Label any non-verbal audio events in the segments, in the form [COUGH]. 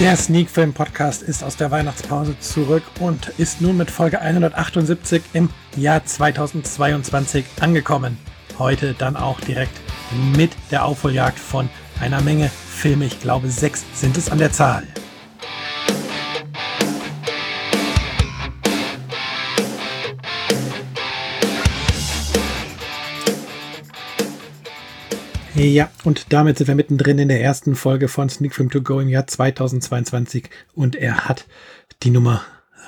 Der Sneak Film Podcast ist aus der Weihnachtspause zurück und ist nun mit Folge 178 im Jahr 2022 angekommen. Heute dann auch direkt mit der Aufholjagd von einer Menge Filme. Ich glaube, sechs sind es an der Zahl. Ja, und damit sind wir mittendrin in der ersten Folge von Sneak Film To Go im Jahr 2022 und er hat die Nummer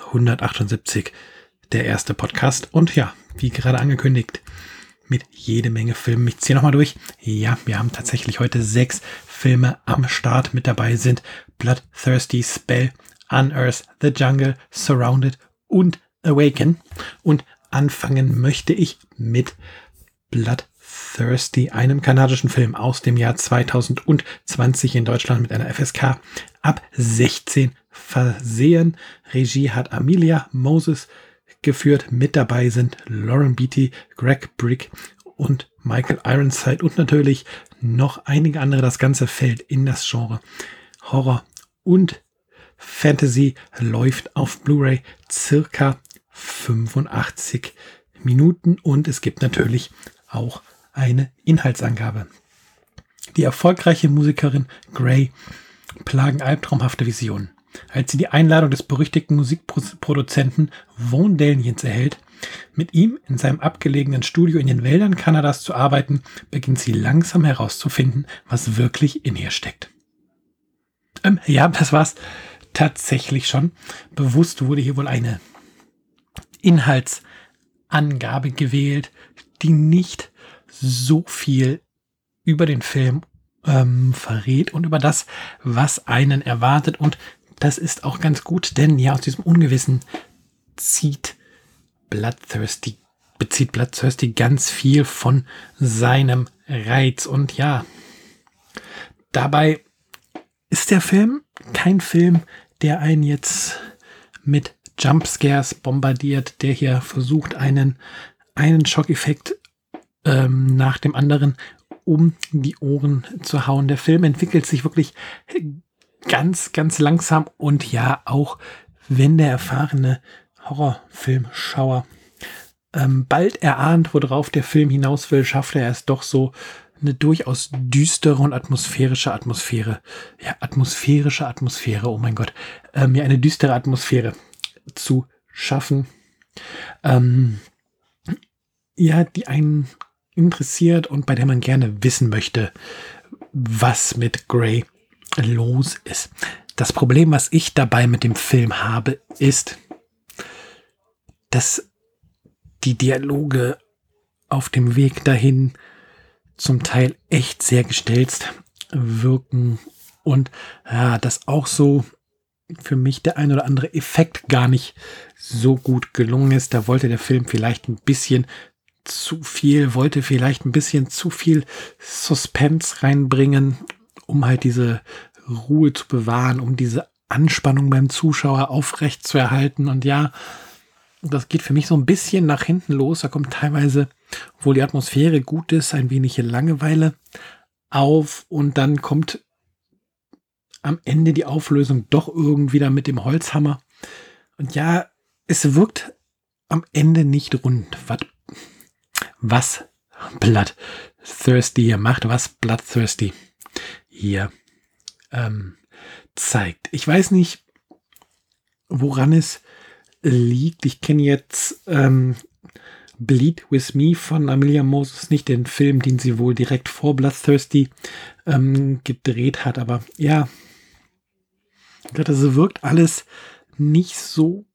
178, der erste Podcast. Und ja, wie gerade angekündigt, mit jede Menge Filmen. Ich ziehe nochmal durch. Ja, wir haben tatsächlich heute sechs Filme am Start mit dabei sind. Bloodthirsty Spell, Unearth, The Jungle, Surrounded und Awaken. Und anfangen möchte ich mit Blood Thirsty, einem kanadischen Film aus dem Jahr 2020 in Deutschland mit einer FSK ab 16 versehen. Regie hat Amelia Moses geführt. Mit dabei sind Lauren Beatty, Greg Brick und Michael Ironside und natürlich noch einige andere. Das Ganze fällt in das Genre Horror und Fantasy läuft auf Blu-ray circa 85 Minuten und es gibt natürlich auch eine Inhaltsangabe. Die erfolgreiche Musikerin Gray plagen albtraumhafte Visionen. Als sie die Einladung des berüchtigten Musikproduzenten Vaughn Daniels erhält, mit ihm in seinem abgelegenen Studio in den Wäldern Kanadas zu arbeiten, beginnt sie langsam herauszufinden, was wirklich in ihr steckt. Ähm, ja, das war's tatsächlich schon. Bewusst wurde hier wohl eine Inhaltsangabe gewählt, die nicht so viel über den Film ähm, verrät und über das, was einen erwartet. Und das ist auch ganz gut, denn ja, aus diesem Ungewissen zieht Bloodthirsty, bezieht Bloodthirsty ganz viel von seinem Reiz. Und ja, dabei ist der Film kein Film, der einen jetzt mit Jumpscares bombardiert, der hier versucht, einen, einen Schockeffekt ähm, nach dem anderen um die Ohren zu hauen. Der Film entwickelt sich wirklich ganz, ganz langsam und ja, auch wenn der erfahrene Horrorfilmschauer ähm, bald erahnt, worauf der Film hinaus will, schafft er es doch so eine durchaus düstere und atmosphärische Atmosphäre. Ja, atmosphärische Atmosphäre, oh mein Gott. Ähm, ja, eine düstere Atmosphäre zu schaffen. Ähm, ja, die einen interessiert und bei der man gerne wissen möchte, was mit Grey los ist. Das Problem, was ich dabei mit dem Film habe, ist, dass die Dialoge auf dem Weg dahin zum Teil echt sehr gestelzt wirken und ja, dass auch so für mich der ein oder andere Effekt gar nicht so gut gelungen ist. Da wollte der Film vielleicht ein bisschen zu viel, wollte vielleicht ein bisschen zu viel Suspense reinbringen, um halt diese Ruhe zu bewahren, um diese Anspannung beim Zuschauer aufrecht zu erhalten. Und ja, das geht für mich so ein bisschen nach hinten los. Da kommt teilweise, obwohl die Atmosphäre gut ist, ein wenig Langeweile auf und dann kommt am Ende die Auflösung doch irgendwie da mit dem Holzhammer. Und ja, es wirkt am Ende nicht rund. Was was Bloodthirsty hier macht, was Bloodthirsty hier ähm, zeigt. Ich weiß nicht, woran es liegt. Ich kenne jetzt ähm, Bleed With Me von Amelia Moses, nicht den Film, den sie wohl direkt vor Bloodthirsty ähm, gedreht hat, aber ja, das wirkt alles nicht so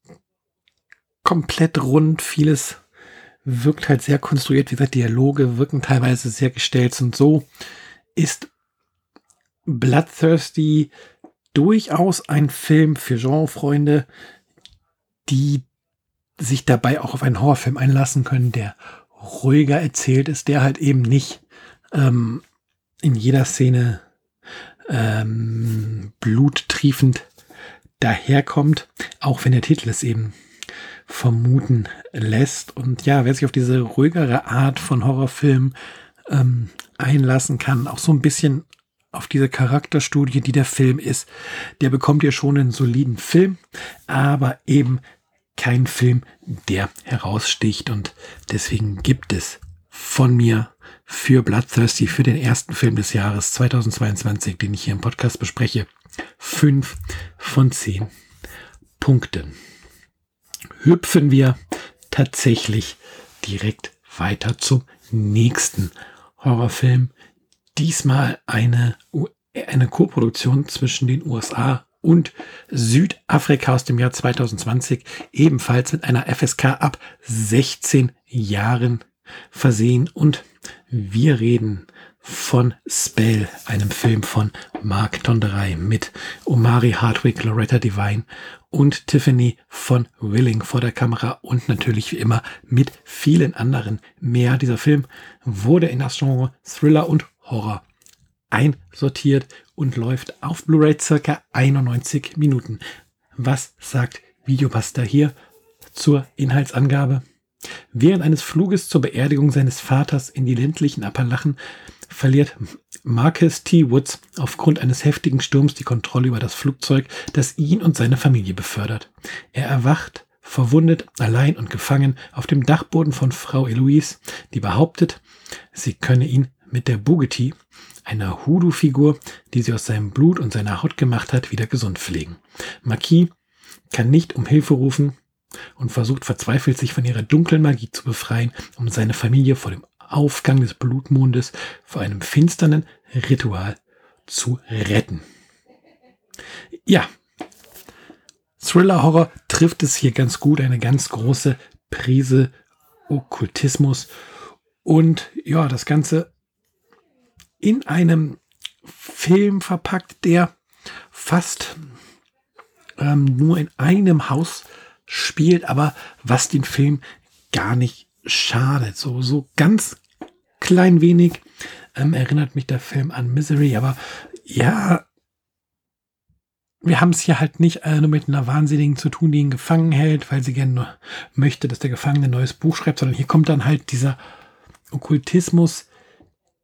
komplett rund. Vieles wirkt halt sehr konstruiert. Wie gesagt, Dialoge wirken teilweise sehr gestellt. Und so ist Bloodthirsty durchaus ein Film für Genrefreunde, die sich dabei auch auf einen Horrorfilm einlassen können, der ruhiger erzählt ist, der halt eben nicht ähm, in jeder Szene ähm, bluttriefend daherkommt, auch wenn der Titel es eben vermuten lässt. Und ja, wer sich auf diese ruhigere Art von Horrorfilm ähm, einlassen kann, auch so ein bisschen auf diese Charakterstudie, die der Film ist, der bekommt ihr schon einen soliden Film, aber eben kein Film, der heraussticht. Und deswegen gibt es von mir für Bloodthirsty, für den ersten Film des Jahres 2022, den ich hier im Podcast bespreche, fünf von zehn Punkten. Hüpfen wir tatsächlich direkt weiter zum nächsten Horrorfilm. Diesmal eine, eine Co-Produktion zwischen den USA und Südafrika aus dem Jahr 2020, ebenfalls mit einer FSK ab 16 Jahren versehen. Und wir reden von Spell, einem Film von Mark Tonderei mit Omari Hardwick, Loretta Devine und Tiffany von Willing vor der Kamera und natürlich wie immer mit vielen anderen mehr. Dieser Film wurde in das Genre Thriller und Horror einsortiert und läuft auf Blu-ray circa 91 Minuten. Was sagt Videobuster hier zur Inhaltsangabe? Während eines Fluges zur Beerdigung seines Vaters in die ländlichen Appalachen verliert Marcus T. Woods aufgrund eines heftigen Sturms die Kontrolle über das Flugzeug, das ihn und seine Familie befördert. Er erwacht, verwundet, allein und gefangen auf dem Dachboden von Frau Eloise, die behauptet, sie könne ihn mit der Bugatti, einer Hoodoo-Figur, die sie aus seinem Blut und seiner Haut gemacht hat, wieder gesund pflegen. Marquis kann nicht um Hilfe rufen und versucht verzweifelt, sich von ihrer dunklen Magie zu befreien, um seine Familie vor dem Aufgang des Blutmondes vor einem finsteren Ritual zu retten. Ja, Thriller-Horror trifft es hier ganz gut, eine ganz große Prise Okkultismus und ja, das Ganze in einem Film verpackt, der fast ähm, nur in einem Haus spielt, aber was den Film gar nicht schadet. So, so ganz klein wenig ähm, erinnert mich der Film an Misery, aber ja, wir haben es hier halt nicht äh, nur mit einer Wahnsinnigen zu tun, die ihn gefangen hält, weil sie gerne möchte, dass der Gefangene ein neues Buch schreibt, sondern hier kommt dann halt dieser Okkultismus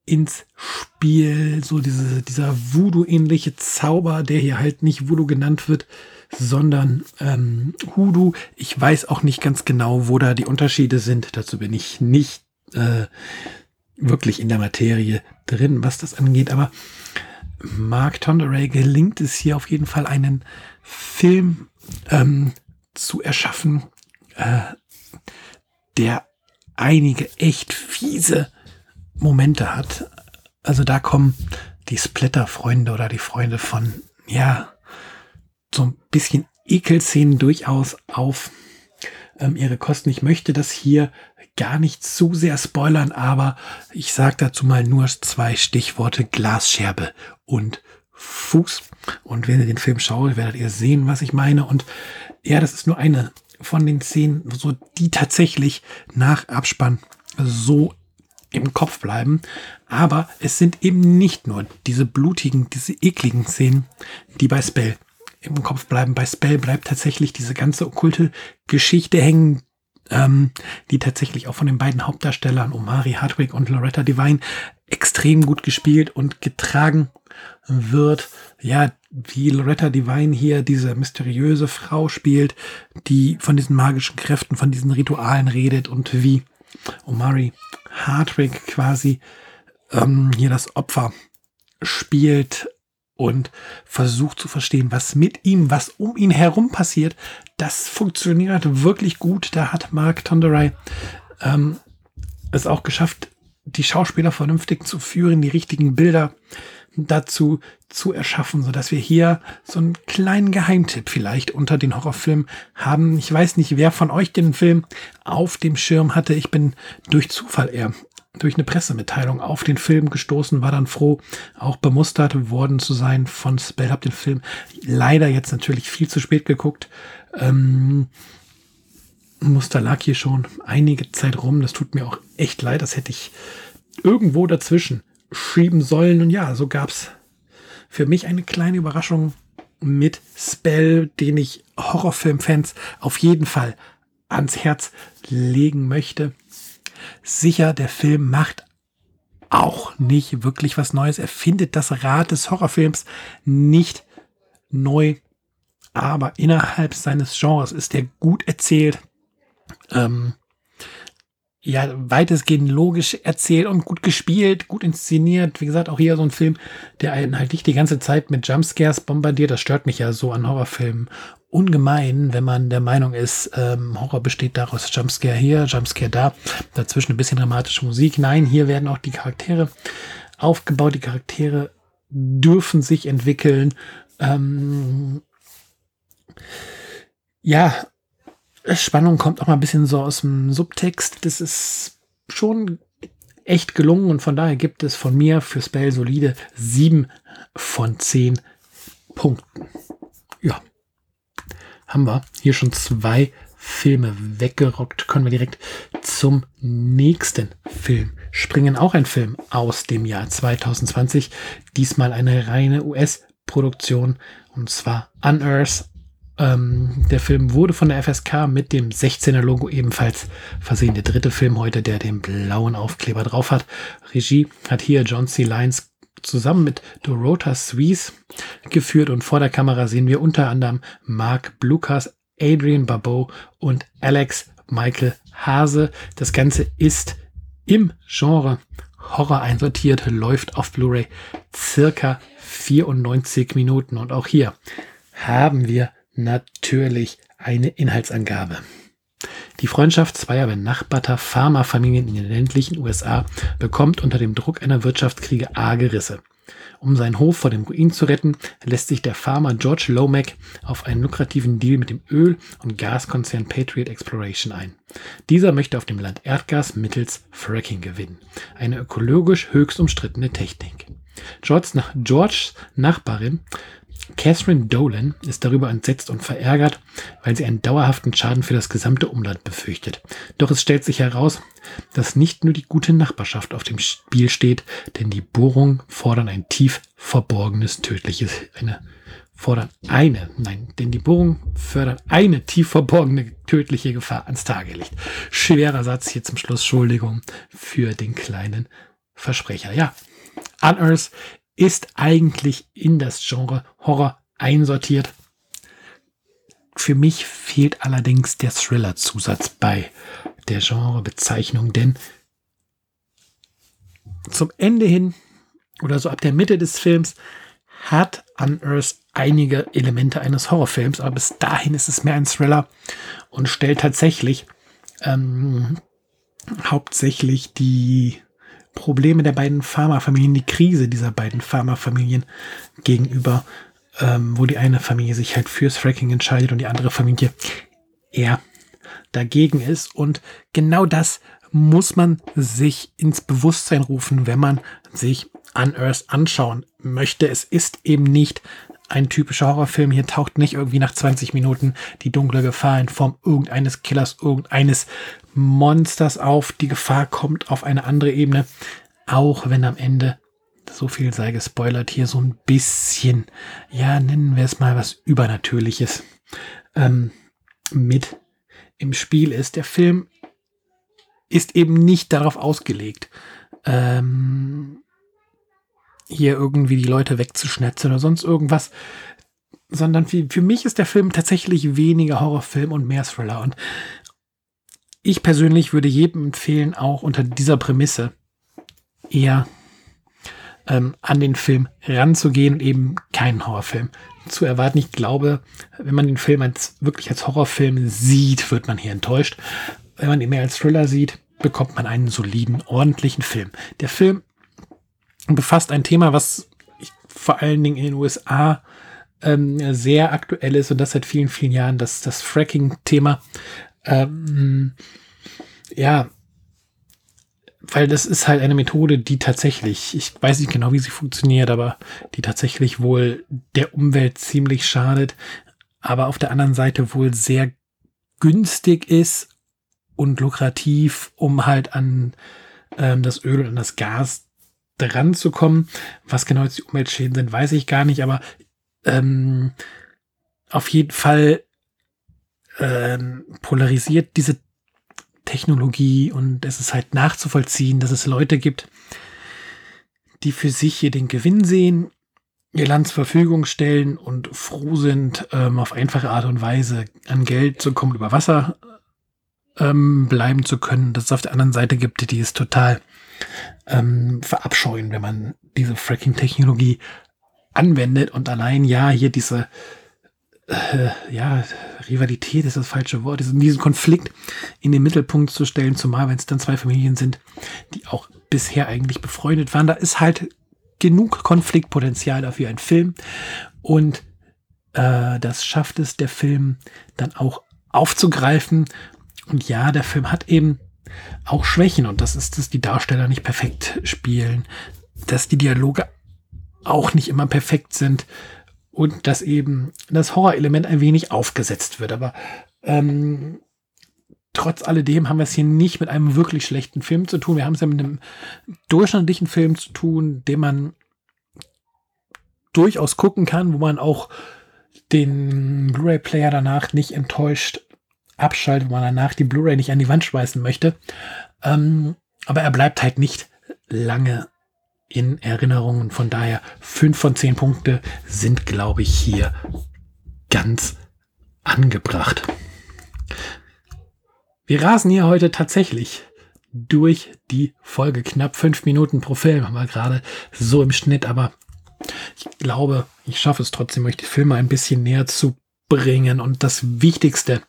ins Spiel, so diese, dieser Voodoo-ähnliche Zauber, der hier halt nicht Voodoo genannt wird, sondern ähm, Hoodoo. Ich weiß auch nicht ganz genau, wo da die Unterschiede sind. Dazu bin ich nicht äh, wirklich in der Materie drin, was das angeht. Aber Mark Tonderay gelingt es hier auf jeden Fall, einen Film ähm, zu erschaffen, äh, der einige echt fiese Momente hat. Also da kommen die Splatter-Freunde oder die Freunde von, ja, so ein bisschen Ekelszenen durchaus auf ähm, ihre Kosten. Ich möchte das hier gar nicht zu sehr spoilern, aber ich sage dazu mal nur zwei Stichworte Glasscherbe und Fuß. Und wenn ihr den Film schaut, werdet ihr sehen, was ich meine. Und ja, das ist nur eine von den Szenen, so die tatsächlich nach Abspann so im Kopf bleiben. Aber es sind eben nicht nur diese blutigen, diese ekligen Szenen, die bei Spell im Kopf bleiben. Bei Spell bleibt tatsächlich diese ganze okkulte Geschichte hängen, ähm, die tatsächlich auch von den beiden Hauptdarstellern Omari Hardwick und Loretta Devine extrem gut gespielt und getragen wird. Ja, wie Loretta Devine hier diese mysteriöse Frau spielt, die von diesen magischen Kräften, von diesen Ritualen redet und wie Omari Hardwick quasi ähm, hier das Opfer spielt und versucht zu verstehen, was mit ihm, was um ihn herum passiert. Das funktioniert wirklich gut. Da hat Mark Tonderai ähm, es auch geschafft, die Schauspieler vernünftig zu führen, die richtigen Bilder dazu zu erschaffen, so dass wir hier so einen kleinen Geheimtipp vielleicht unter den Horrorfilmen haben. Ich weiß nicht, wer von euch den Film auf dem Schirm hatte. Ich bin durch Zufall eher durch eine Pressemitteilung auf den Film gestoßen, war dann froh, auch bemustert worden zu sein von Spell. Hab den Film leider jetzt natürlich viel zu spät geguckt. Ähm, Muster lag hier schon einige Zeit rum. Das tut mir auch echt leid. Das hätte ich irgendwo dazwischen schieben sollen. Und ja, so gab's für mich eine kleine Überraschung mit Spell, den ich Horrorfilmfans auf jeden Fall ans Herz legen möchte. Sicher, der Film macht auch nicht wirklich was Neues. Er findet das Rad des Horrorfilms nicht neu, aber innerhalb seines Genres ist er gut erzählt. Ähm, ja, weitestgehend logisch erzählt und gut gespielt, gut inszeniert. Wie gesagt, auch hier so ein Film, der einen halt nicht die ganze Zeit mit Jumpscares bombardiert. Das stört mich ja so an Horrorfilmen ungemein, wenn man der Meinung ist, ähm, Horror besteht daraus Jumpscare hier, Jumpscare da, dazwischen ein bisschen dramatische Musik. Nein, hier werden auch die Charaktere aufgebaut, die Charaktere dürfen sich entwickeln. Ähm, ja, Spannung kommt auch mal ein bisschen so aus dem Subtext. Das ist schon echt gelungen und von daher gibt es von mir für Spell solide sieben von zehn Punkten. Ja, haben wir hier schon zwei Filme weggerockt. Können wir direkt zum nächsten Film springen. Auch ein Film aus dem Jahr 2020. Diesmal eine reine US-Produktion und zwar Unearth. Ähm, der Film wurde von der FSK mit dem 16er Logo ebenfalls versehen. Der dritte Film heute, der den blauen Aufkleber drauf hat. Regie hat hier John C. Lyons zusammen mit Dorota Suisse geführt und vor der Kamera sehen wir unter anderem Mark Blukas, Adrian Barbeau und Alex Michael Hase. Das Ganze ist im Genre Horror einsortiert, läuft auf Blu-ray circa 94 Minuten und auch hier haben wir natürlich eine Inhaltsangabe. Die Freundschaft zweier benachbarter Pharmafamilien in den ländlichen USA bekommt unter dem Druck einer Wirtschaftskriege arge Risse. Um seinen Hof vor dem Ruin zu retten, lässt sich der Farmer George Lomack auf einen lukrativen Deal mit dem Öl- und Gaskonzern Patriot Exploration ein. Dieser möchte auf dem Land Erdgas mittels Fracking gewinnen. Eine ökologisch höchst umstrittene Technik. George, nach Georges Nachbarin Catherine Dolan ist darüber entsetzt und verärgert, weil sie einen dauerhaften Schaden für das gesamte Umland befürchtet. Doch es stellt sich heraus, dass nicht nur die gute Nachbarschaft auf dem Spiel steht, denn die Bohrungen fordern ein tief verborgenes tödliches, eine fordern eine, nein, denn die Bohrungen fördern eine tief verborgene tödliche Gefahr ans Tageslicht. Schwerer Satz hier zum Schluss, Entschuldigung für den kleinen Versprecher. Ja, Unearth ist eigentlich in das Genre Horror einsortiert. Für mich fehlt allerdings der Thriller-Zusatz bei der Genrebezeichnung, denn zum Ende hin oder so ab der Mitte des Films hat Unearth einige Elemente eines Horrorfilms, aber bis dahin ist es mehr ein Thriller und stellt tatsächlich ähm, hauptsächlich die Probleme der beiden Pharmafamilien, die Krise dieser beiden Pharmafamilien gegenüber, ähm, wo die eine Familie sich halt fürs Fracking entscheidet und die andere Familie eher dagegen ist. Und genau das muss man sich ins Bewusstsein rufen, wenn man sich Unearth anschauen möchte. Es ist eben nicht ein typischer Horrorfilm. Hier taucht nicht irgendwie nach 20 Minuten die dunkle Gefahr in Form irgendeines Killers, irgendeines Monsters auf. Die Gefahr kommt auf eine andere Ebene. Auch wenn am Ende, so viel sei gespoilert, hier so ein bisschen, ja, nennen wir es mal was Übernatürliches ähm, mit im Spiel ist. Der Film ist eben nicht darauf ausgelegt, ähm, hier irgendwie die Leute wegzuschnetzen oder sonst irgendwas. Sondern für, für mich ist der Film tatsächlich weniger Horrorfilm und mehr Thriller. Und ich persönlich würde jedem empfehlen, auch unter dieser Prämisse eher ähm, an den Film ranzugehen und eben keinen Horrorfilm zu erwarten. Ich glaube, wenn man den Film als, wirklich als Horrorfilm sieht, wird man hier enttäuscht. Wenn man ihn mehr als Thriller sieht, bekommt man einen soliden, ordentlichen Film. Der Film befasst ein Thema, was vor allen Dingen in den USA ähm, sehr aktuell ist und das seit vielen, vielen Jahren, das, das Fracking-Thema. Ähm, ja, weil das ist halt eine Methode, die tatsächlich, ich weiß nicht genau, wie sie funktioniert, aber die tatsächlich wohl der Umwelt ziemlich schadet, aber auf der anderen Seite wohl sehr günstig ist und lukrativ, um halt an ähm, das Öl und an das Gas dran zu kommen. Was genau jetzt die Umweltschäden sind, weiß ich gar nicht, aber ähm, auf jeden Fall ähm, polarisiert diese Technologie und es ist halt nachzuvollziehen, dass es Leute gibt, die für sich hier den Gewinn sehen, ihr Land zur Verfügung stellen und froh sind, ähm, auf einfache Art und Weise an Geld zu kommen, über Wasser ähm, bleiben zu können. Dass es auf der anderen Seite gibt, die es total ähm, verabscheuen, wenn man diese Fracking-Technologie anwendet und allein ja hier diese äh, ja, Rivalität ist das falsche Wort, diesen, diesen Konflikt in den Mittelpunkt zu stellen, zumal wenn es dann zwei Familien sind, die auch bisher eigentlich befreundet waren. Da ist halt genug Konfliktpotenzial dafür ein Film und äh, das schafft es der Film dann auch aufzugreifen. Und ja, der Film hat eben auch Schwächen und das ist, dass die Darsteller nicht perfekt spielen, dass die Dialoge auch nicht immer perfekt sind und dass eben das Horrorelement ein wenig aufgesetzt wird. Aber ähm, trotz alledem haben wir es hier nicht mit einem wirklich schlechten Film zu tun. Wir haben es ja mit einem durchschnittlichen Film zu tun, den man durchaus gucken kann, wo man auch den Blu-ray-Player danach nicht enttäuscht abschaltet, wo man danach die Blu-ray nicht an die Wand schmeißen möchte. Ähm, aber er bleibt halt nicht lange in Erinnerung. Von daher fünf von zehn Punkte sind, glaube ich, hier ganz angebracht. Wir rasen hier heute tatsächlich durch die Folge. Knapp fünf Minuten pro Film haben wir gerade so im Schnitt, aber ich glaube, ich schaffe es trotzdem, euch die Filme ein bisschen näher zu bringen und das Wichtigste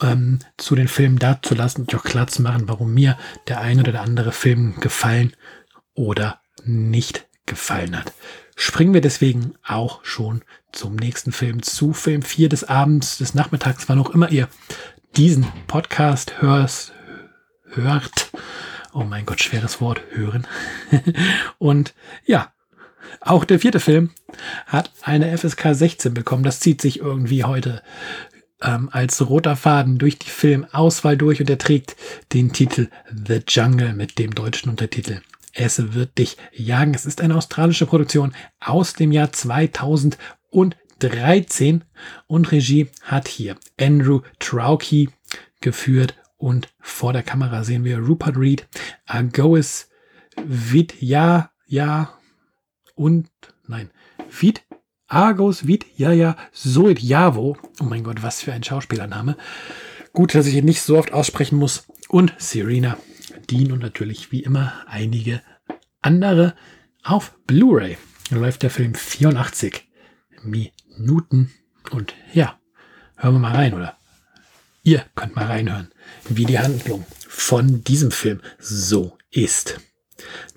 ähm, zu den Filmen dazulassen und auch klar zu machen, warum mir der ein oder der andere Film gefallen oder nicht gefallen hat. Springen wir deswegen auch schon zum nächsten Film, zu Film 4 des Abends, des Nachmittags, wann auch immer ihr diesen Podcast hörst, hört. Oh mein Gott, schweres Wort, hören. [LAUGHS] Und ja, auch der vierte Film hat eine FSK 16 bekommen. Das zieht sich irgendwie heute ähm, als roter Faden durch die Filmauswahl durch und er trägt den Titel The Jungle mit dem deutschen Untertitel es wird dich jagen. Es ist eine australische Produktion aus dem Jahr 2013 und Regie hat hier Andrew Trauki geführt und vor der Kamera sehen wir Rupert Reed, Agois Vidya, ja und nein, Vid Argos Vid ja Soit Javo. Oh mein Gott, was für ein Schauspielername. Gut, dass ich ihn nicht so oft aussprechen muss. Und Serena Dean und natürlich wie immer einige andere auf Blu-ray. Läuft der Film 84 Minuten. Und ja, hören wir mal rein, oder? Ihr könnt mal reinhören, wie die Handlung von diesem Film so ist.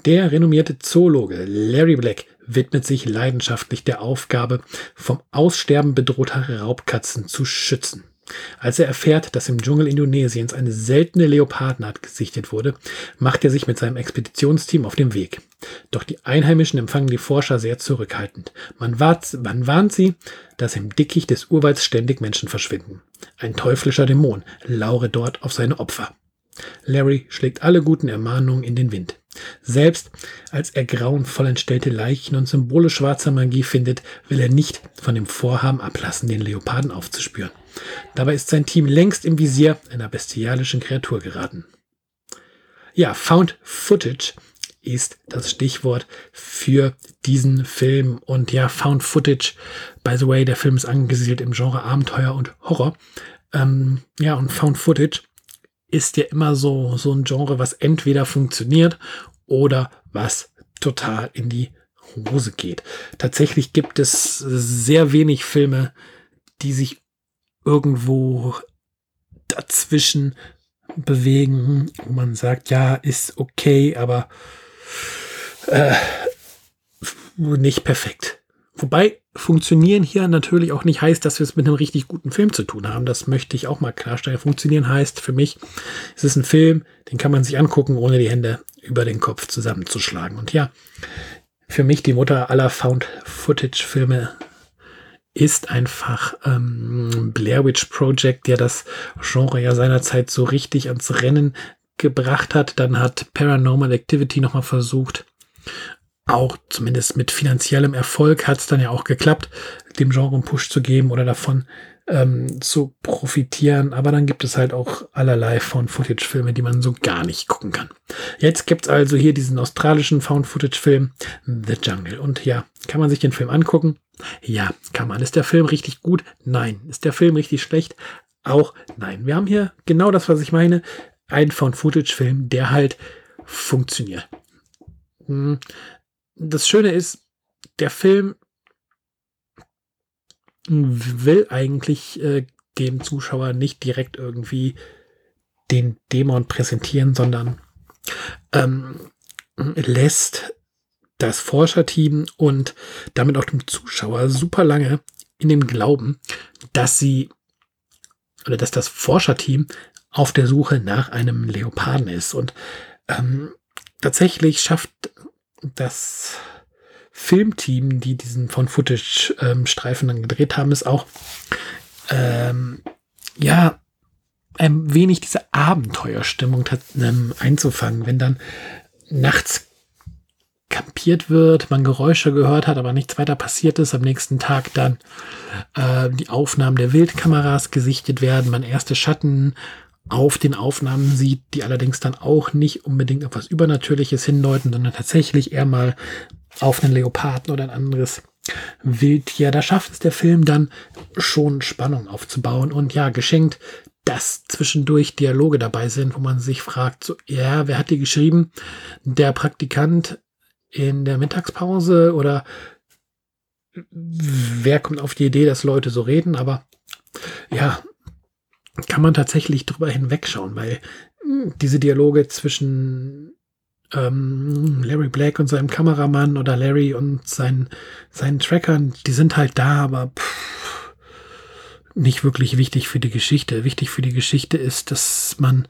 Der renommierte Zoologe Larry Black widmet sich leidenschaftlich der Aufgabe, vom Aussterben bedrohter Raubkatzen zu schützen. Als er erfährt, dass im Dschungel Indonesiens eine seltene Leopardenart gesichtet wurde, macht er sich mit seinem Expeditionsteam auf den Weg. Doch die Einheimischen empfangen die Forscher sehr zurückhaltend. Man, wart, man warnt sie, dass im Dickicht des Urwalds ständig Menschen verschwinden. Ein teuflischer Dämon laure dort auf seine Opfer. Larry schlägt alle guten Ermahnungen in den Wind. Selbst als er grauenvoll entstellte Leichen und Symbole schwarzer Magie findet, will er nicht von dem Vorhaben ablassen, den Leoparden aufzuspüren. Dabei ist sein Team längst im Visier einer bestialischen Kreatur geraten. Ja, Found Footage ist das Stichwort für diesen Film. Und ja, Found Footage, by the way, der Film ist angesiedelt im Genre Abenteuer und Horror. Ähm, ja, und Found Footage ist ja immer so, so ein Genre, was entweder funktioniert oder was total in die Hose geht. Tatsächlich gibt es sehr wenig Filme, die sich irgendwo dazwischen bewegen, wo man sagt, ja, ist okay, aber äh, nicht perfekt. Wobei funktionieren hier natürlich auch nicht heißt, dass wir es mit einem richtig guten Film zu tun haben. Das möchte ich auch mal klarstellen. Funktionieren heißt für mich, es ist ein Film, den kann man sich angucken, ohne die Hände über den Kopf zusammenzuschlagen. Und ja, für mich die Mutter aller Found-Footage-Filme ist einfach ähm, Blair Witch Project, der das Genre ja seinerzeit so richtig ans Rennen gebracht hat. Dann hat Paranormal Activity nochmal versucht, auch zumindest mit finanziellem Erfolg hat es dann ja auch geklappt, dem Genre einen Push zu geben oder davon ähm, zu profitieren. Aber dann gibt es halt auch allerlei Found-Footage-Filme, die man so gar nicht gucken kann. Jetzt gibt es also hier diesen australischen Found-Footage-Film The Jungle. Und ja, kann man sich den Film angucken? Ja, kann man. Ist der Film richtig gut? Nein. Ist der Film richtig schlecht? Auch nein. Wir haben hier genau das, was ich meine. Ein Found-Footage-Film, der halt funktioniert. Hm. Das Schöne ist, der Film will eigentlich äh, dem Zuschauer nicht direkt irgendwie den Dämon präsentieren, sondern ähm, lässt das Forscherteam und damit auch dem Zuschauer super lange in dem Glauben, dass sie oder dass das Forscherteam auf der Suche nach einem Leoparden ist. Und ähm, tatsächlich schafft das Filmteam, die diesen von Footage-Streifen ähm, dann gedreht haben, ist auch ähm, ja ein wenig diese Abenteuerstimmung ähm, einzufangen, wenn dann nachts kampiert wird, man Geräusche gehört hat, aber nichts weiter passiert ist, am nächsten Tag dann äh, die Aufnahmen der Wildkameras gesichtet werden, man erste Schatten auf den Aufnahmen sieht, die allerdings dann auch nicht unbedingt auf was Übernatürliches hindeuten, sondern tatsächlich eher mal auf einen Leoparden oder ein anderes Wildtier. Da schafft es der Film dann schon Spannung aufzubauen und ja, geschenkt, dass zwischendurch Dialoge dabei sind, wo man sich fragt, so, ja, wer hat die geschrieben? Der Praktikant in der Mittagspause oder wer kommt auf die Idee, dass Leute so reden, aber ja, kann man tatsächlich drüber hinwegschauen, weil diese Dialoge zwischen ähm, Larry Black und seinem Kameramann oder Larry und seinen, seinen Trackern, die sind halt da, aber pff, nicht wirklich wichtig für die Geschichte. Wichtig für die Geschichte ist, dass man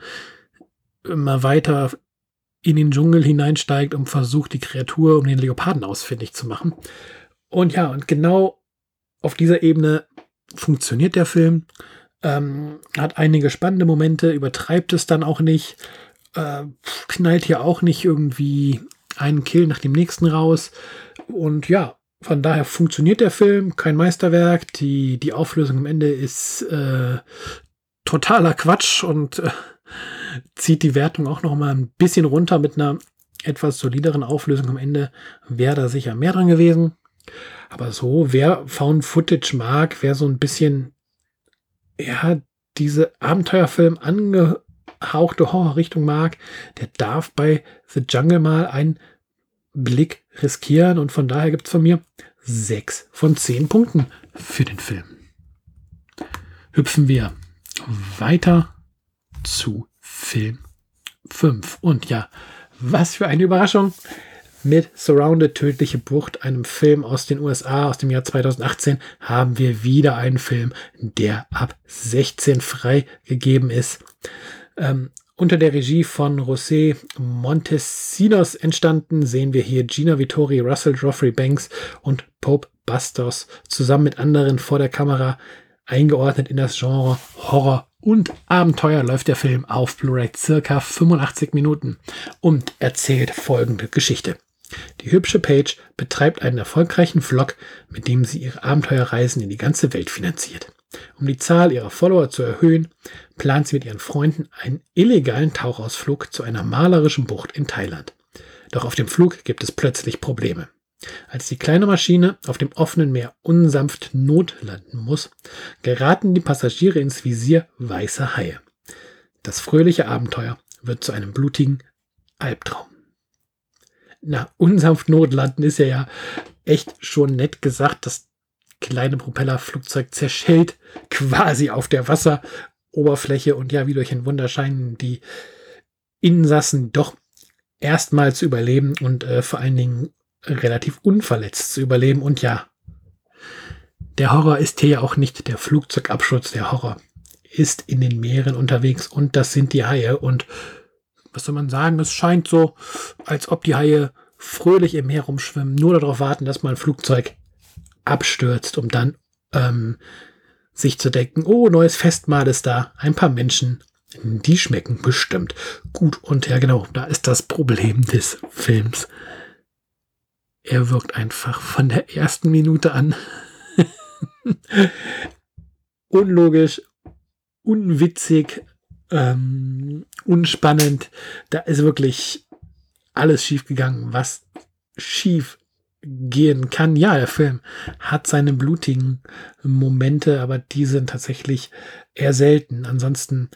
immer weiter in den Dschungel hineinsteigt und versucht, die Kreatur um den Leoparden ausfindig zu machen. Und ja, und genau auf dieser Ebene funktioniert der Film. Ähm, hat einige spannende Momente, übertreibt es dann auch nicht äh, knallt hier auch nicht irgendwie einen Kill nach dem nächsten raus. Und ja, von daher funktioniert der Film, kein Meisterwerk. Die, die Auflösung am Ende ist äh, totaler Quatsch und äh, zieht die Wertung auch noch mal ein bisschen runter mit einer etwas solideren Auflösung am Ende. Wäre da sicher mehr dran gewesen. Aber so, wer Found Footage mag, wer so ein bisschen, ja, diese Abenteuerfilm ange angehauchte Horrorrichtung mag, der darf bei The Jungle mal einen Blick riskieren und von daher gibt es von mir sechs von zehn Punkten für den Film. Hüpfen wir weiter zu Film 5. Und ja, was für eine Überraschung! Mit Surrounded Tödliche Bucht, einem Film aus den USA aus dem Jahr 2018, haben wir wieder einen Film, der ab 16 freigegeben ist ähm, unter der Regie von José Montesinos entstanden, sehen wir hier Gina Vittori, Russell Joffrey Banks und Pope Bastos zusammen mit anderen vor der Kamera eingeordnet in das Genre Horror und Abenteuer läuft der Film auf Blu-ray circa 85 Minuten und erzählt folgende Geschichte. Die hübsche Paige betreibt einen erfolgreichen Vlog, mit dem sie ihre Abenteuerreisen in die ganze Welt finanziert. Um die Zahl ihrer Follower zu erhöhen, plant sie mit ihren Freunden einen illegalen Tauchausflug zu einer malerischen Bucht in Thailand. Doch auf dem Flug gibt es plötzlich Probleme. Als die kleine Maschine auf dem offenen Meer unsanft notlanden muss, geraten die Passagiere ins Visier weißer Haie. Das fröhliche Abenteuer wird zu einem blutigen Albtraum. Na, unsanft notlanden ist ja, ja echt schon nett gesagt. Das kleine Propellerflugzeug zerschellt quasi auf der Wasseroberfläche und ja, wie durch ein Wunder scheinen die Insassen doch erstmal zu überleben und äh, vor allen Dingen relativ unverletzt zu überleben. Und ja, der Horror ist hier ja auch nicht der Flugzeugabschutz, der Horror ist in den Meeren unterwegs und das sind die Haie. Und was soll man sagen, es scheint so, als ob die Haie fröhlich im Meer rumschwimmen, nur darauf warten, dass mal ein Flugzeug abstürzt, um dann ähm, sich zu denken, oh, neues Festmahl ist da, ein paar Menschen, die schmecken bestimmt gut. Und ja, genau, da ist das Problem des Films. Er wirkt einfach von der ersten Minute an [LAUGHS] unlogisch, unwitzig, ähm, unspannend. Da ist wirklich alles schief gegangen, was schief gehen kann. Ja, der Film hat seine blutigen Momente, aber die sind tatsächlich eher selten. Ansonsten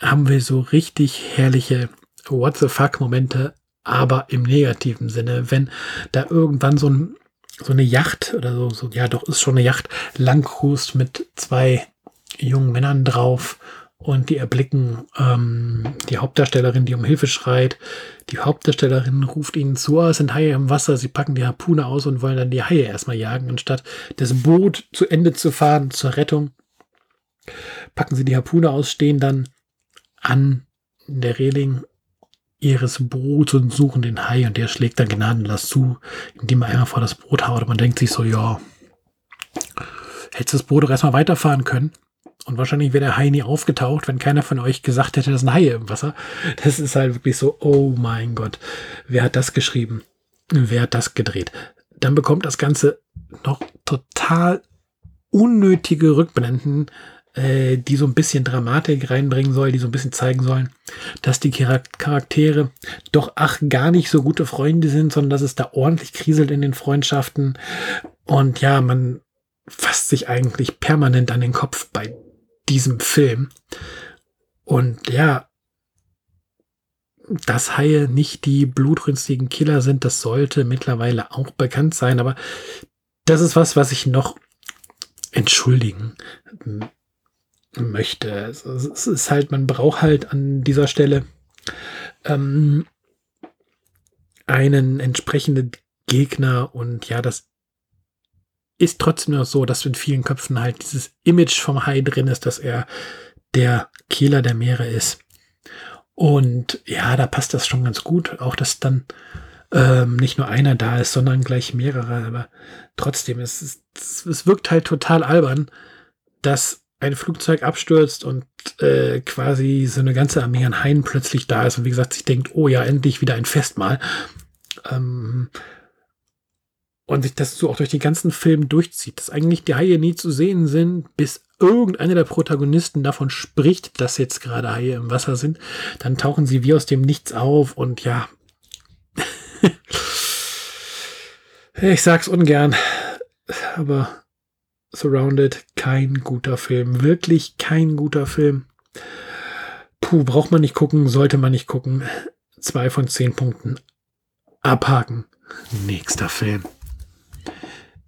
haben wir so richtig herrliche What the fuck Momente, aber im negativen Sinne, wenn da irgendwann so, ein, so eine Yacht oder so, so, ja doch, ist schon eine Yacht, langcruist mit zwei jungen Männern drauf und die erblicken ähm, die Hauptdarstellerin, die um Hilfe schreit. Die Hauptdarstellerin ruft ihnen zu, es sind Haie im Wasser, sie packen die Harpune aus und wollen dann die Haie erstmal jagen, anstatt das Boot zu Ende zu fahren zur Rettung. Packen sie die Harpune aus, stehen dann an der Reling ihres Boots und suchen den Hai und der schlägt dann gnadenlos zu, indem er einmal vor das Boot haut. Und man denkt sich so, ja, hättest das Boot doch erstmal weiterfahren können. Und wahrscheinlich wäre der Hai nie aufgetaucht, wenn keiner von euch gesagt hätte, das ein Hai im Wasser. Das ist halt wirklich so, oh mein Gott, wer hat das geschrieben? Wer hat das gedreht? Dann bekommt das Ganze noch total unnötige Rückblenden, äh, die so ein bisschen Dramatik reinbringen soll, die so ein bisschen zeigen sollen, dass die Charaktere doch ach gar nicht so gute Freunde sind, sondern dass es da ordentlich kriselt in den Freundschaften. Und ja, man fasst sich eigentlich permanent an den Kopf bei diesem Film. Und ja, dass Haie nicht die blutrünstigen Killer sind, das sollte mittlerweile auch bekannt sein, aber das ist was, was ich noch entschuldigen möchte. Es ist halt, man braucht halt an dieser Stelle ähm, einen entsprechenden Gegner und ja, das ist trotzdem noch so, dass in vielen Köpfen halt dieses Image vom Hai drin ist, dass er der Kehler der Meere ist. Und ja, da passt das schon ganz gut. Auch, dass dann ähm, nicht nur einer da ist, sondern gleich mehrere. Aber trotzdem, es, es, es wirkt halt total albern, dass ein Flugzeug abstürzt und äh, quasi so eine ganze Armee an Haien plötzlich da ist und wie gesagt sich denkt, oh ja, endlich wieder ein Festmahl. Ähm, und sich das so auch durch den ganzen Film durchzieht, dass eigentlich die Haie nie zu sehen sind, bis irgendeiner der Protagonisten davon spricht, dass jetzt gerade Haie im Wasser sind, dann tauchen sie wie aus dem Nichts auf und ja, [LAUGHS] ich sag's ungern, aber Surrounded, kein guter Film, wirklich kein guter Film. Puh, braucht man nicht gucken, sollte man nicht gucken. Zwei von zehn Punkten. Abhaken. Nächster Film.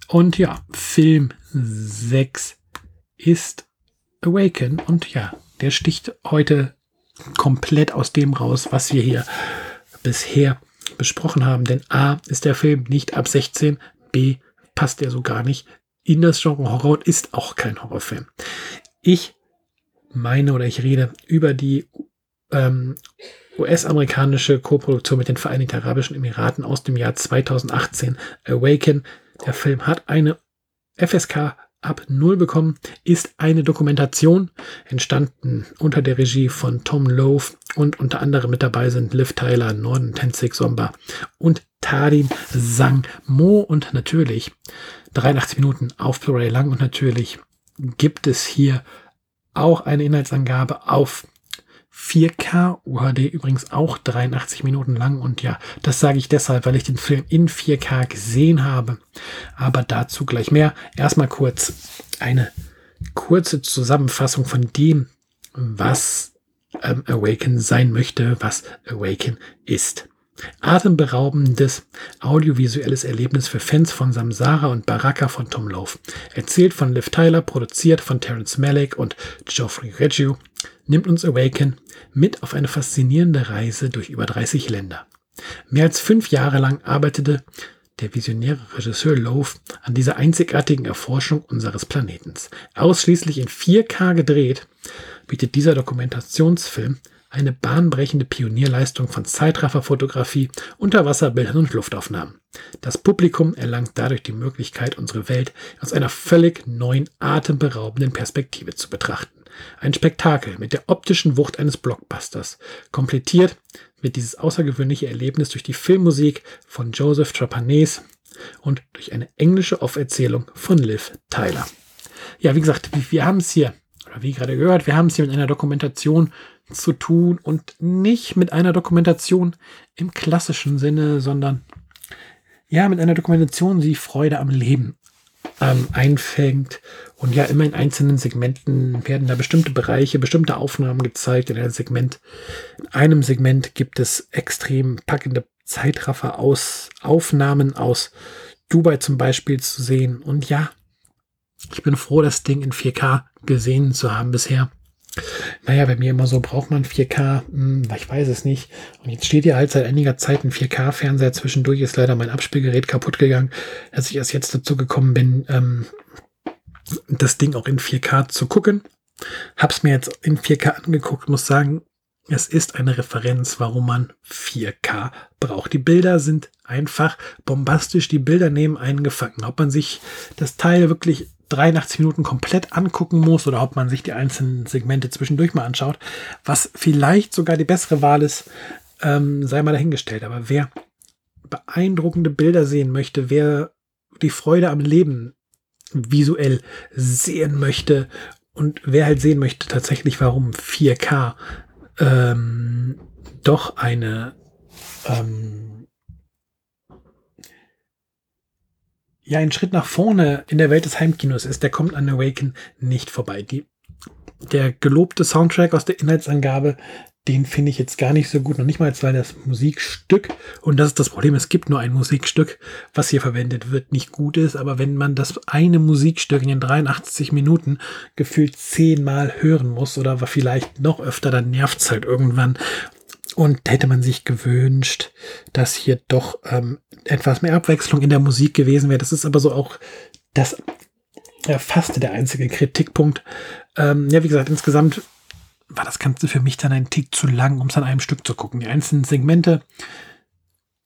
Und ja, Film 6 ist Awaken. Und ja, der sticht heute komplett aus dem raus, was wir hier bisher besprochen haben. Denn A ist der Film nicht ab 16, B passt er so gar nicht in das Genre Horror und ist auch kein Horrorfilm. Ich meine oder ich rede über die ähm, US-amerikanische Koproduktion mit den Vereinigten Arabischen Emiraten aus dem Jahr 2018, Awaken, der Film hat eine FSK ab 0 bekommen, ist eine Dokumentation, entstanden unter der Regie von Tom Lowe und unter anderem mit dabei sind Liv Tyler, Norden Tenzig Somba und Tarin Sang Mo und natürlich 83 Minuten auf Blu-ray lang. Und natürlich gibt es hier auch eine Inhaltsangabe auf 4K UHD übrigens auch 83 Minuten lang und ja, das sage ich deshalb, weil ich den Film in 4K gesehen habe. Aber dazu gleich mehr. Erstmal kurz eine kurze Zusammenfassung von dem, was ähm, Awaken sein möchte, was Awaken ist. Atemberaubendes audiovisuelles Erlebnis für Fans von Samsara und Baraka von Tom Loaf. Erzählt von Liv Tyler, produziert von Terence Malick und Geoffrey Reggio, nimmt uns Awaken mit auf eine faszinierende Reise durch über 30 Länder. Mehr als fünf Jahre lang arbeitete der visionäre Regisseur Loaf an dieser einzigartigen Erforschung unseres Planetens. Ausschließlich in 4K gedreht, bietet dieser Dokumentationsfilm eine bahnbrechende Pionierleistung von Zeitrafferfotografie, Unterwasserbildern und Luftaufnahmen. Das Publikum erlangt dadurch die Möglichkeit, unsere Welt aus einer völlig neuen, atemberaubenden Perspektive zu betrachten. Ein Spektakel mit der optischen Wucht eines Blockbusters. Komplettiert wird dieses außergewöhnliche Erlebnis durch die Filmmusik von Joseph Trapanese und durch eine englische Auferzählung von Liv Tyler. Ja, wie gesagt, wir haben es hier, oder wie gerade gehört, wir haben es hier mit einer Dokumentation zu tun und nicht mit einer Dokumentation im klassischen Sinne, sondern ja, mit einer Dokumentation, die Freude am Leben ähm, einfängt. Und ja, immer in einzelnen Segmenten werden da bestimmte Bereiche, bestimmte Aufnahmen gezeigt. In einem Segment, in einem Segment gibt es extrem packende Zeitraffer aus Aufnahmen aus Dubai zum Beispiel zu sehen. Und ja, ich bin froh, das Ding in 4K gesehen zu haben bisher. Naja, bei mir immer so, braucht man 4K? Hm, ich weiß es nicht. Und jetzt steht hier halt seit einiger Zeit ein 4K-Fernseher. Zwischendurch ist leider mein Abspielgerät kaputt gegangen, dass ich erst jetzt dazu gekommen bin, ähm, das Ding auch in 4K zu gucken. Hab's mir jetzt in 4K angeguckt, muss sagen, es ist eine Referenz, warum man 4K braucht. Die Bilder sind einfach bombastisch. Die Bilder nehmen einen gefangen. Ob man sich das Teil wirklich 83 Minuten komplett angucken muss oder ob man sich die einzelnen Segmente zwischendurch mal anschaut, was vielleicht sogar die bessere Wahl ist, ähm, sei mal dahingestellt. Aber wer beeindruckende Bilder sehen möchte, wer die Freude am Leben visuell sehen möchte und wer halt sehen möchte tatsächlich, warum 4K ähm, doch eine ähm, ja ein Schritt nach vorne in der Welt des Heimkinos ist, der kommt an Awaken nicht vorbei. Die, der gelobte Soundtrack aus der Inhaltsangabe, den finde ich jetzt gar nicht so gut. Noch nicht mal, weil das Musikstück, und das ist das Problem, es gibt nur ein Musikstück, was hier verwendet wird, nicht gut ist. Aber wenn man das eine Musikstück in den 83 Minuten gefühlt zehnmal hören muss oder vielleicht noch öfter, dann nervt es halt irgendwann. Und hätte man sich gewünscht, dass hier doch ähm, etwas mehr Abwechslung in der Musik gewesen wäre. Das ist aber so auch das ja, der einzige Kritikpunkt. Ähm, ja, wie gesagt, insgesamt war das Ganze für mich dann ein Tick zu lang, um es an einem Stück zu gucken. Die einzelnen Segmente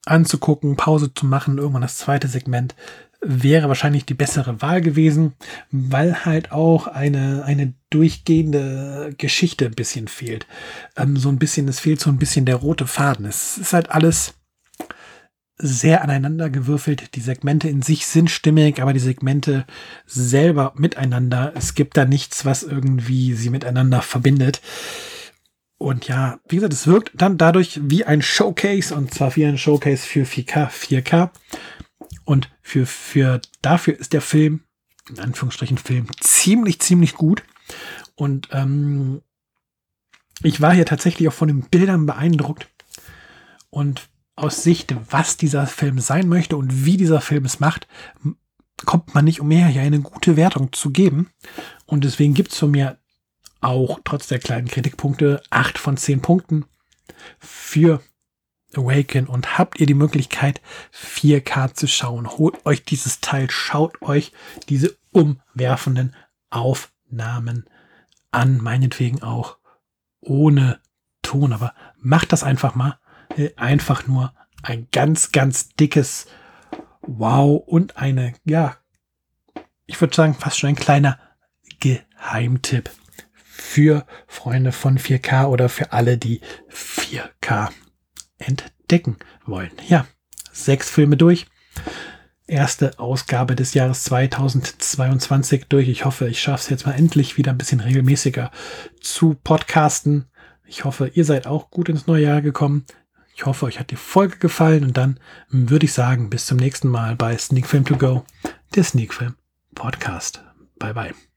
anzugucken, Pause zu machen, irgendwann das zweite Segment wäre wahrscheinlich die bessere Wahl gewesen, weil halt auch eine, eine durchgehende Geschichte ein bisschen fehlt. Ähm, so ein bisschen, es fehlt so ein bisschen der rote Faden. Es ist halt alles sehr aneinander gewürfelt. Die Segmente in sich sind stimmig, aber die Segmente selber miteinander, es gibt da nichts, was irgendwie sie miteinander verbindet. Und ja, wie gesagt, es wirkt dann dadurch wie ein Showcase und zwar wie ein Showcase für 4K, 4K. Und für, für, dafür ist der Film, in Anführungsstrichen Film, ziemlich, ziemlich gut. Und ähm, ich war hier tatsächlich auch von den Bildern beeindruckt. Und aus Sicht, was dieser Film sein möchte und wie dieser Film es macht, kommt man nicht umher, hier eine gute Wertung zu geben. Und deswegen gibt es von mir auch trotz der kleinen Kritikpunkte acht von zehn Punkten für Awaken und habt ihr die Möglichkeit 4K zu schauen. Holt euch dieses Teil, schaut euch diese umwerfenden Aufnahmen an, meinetwegen auch ohne Ton, aber macht das einfach mal einfach nur ein ganz, ganz dickes Wow und eine, ja, ich würde sagen, fast schon ein kleiner Geheimtipp für Freunde von 4K oder für alle, die 4K entdecken wollen. Ja, sechs Filme durch. Erste Ausgabe des Jahres 2022 durch. Ich hoffe, ich schaffe es jetzt mal endlich wieder ein bisschen regelmäßiger zu podcasten. Ich hoffe, ihr seid auch gut ins neue Jahr gekommen. Ich hoffe, euch hat die Folge gefallen und dann würde ich sagen, bis zum nächsten Mal bei Sneak Film To Go, der Sneak Film Podcast. Bye bye.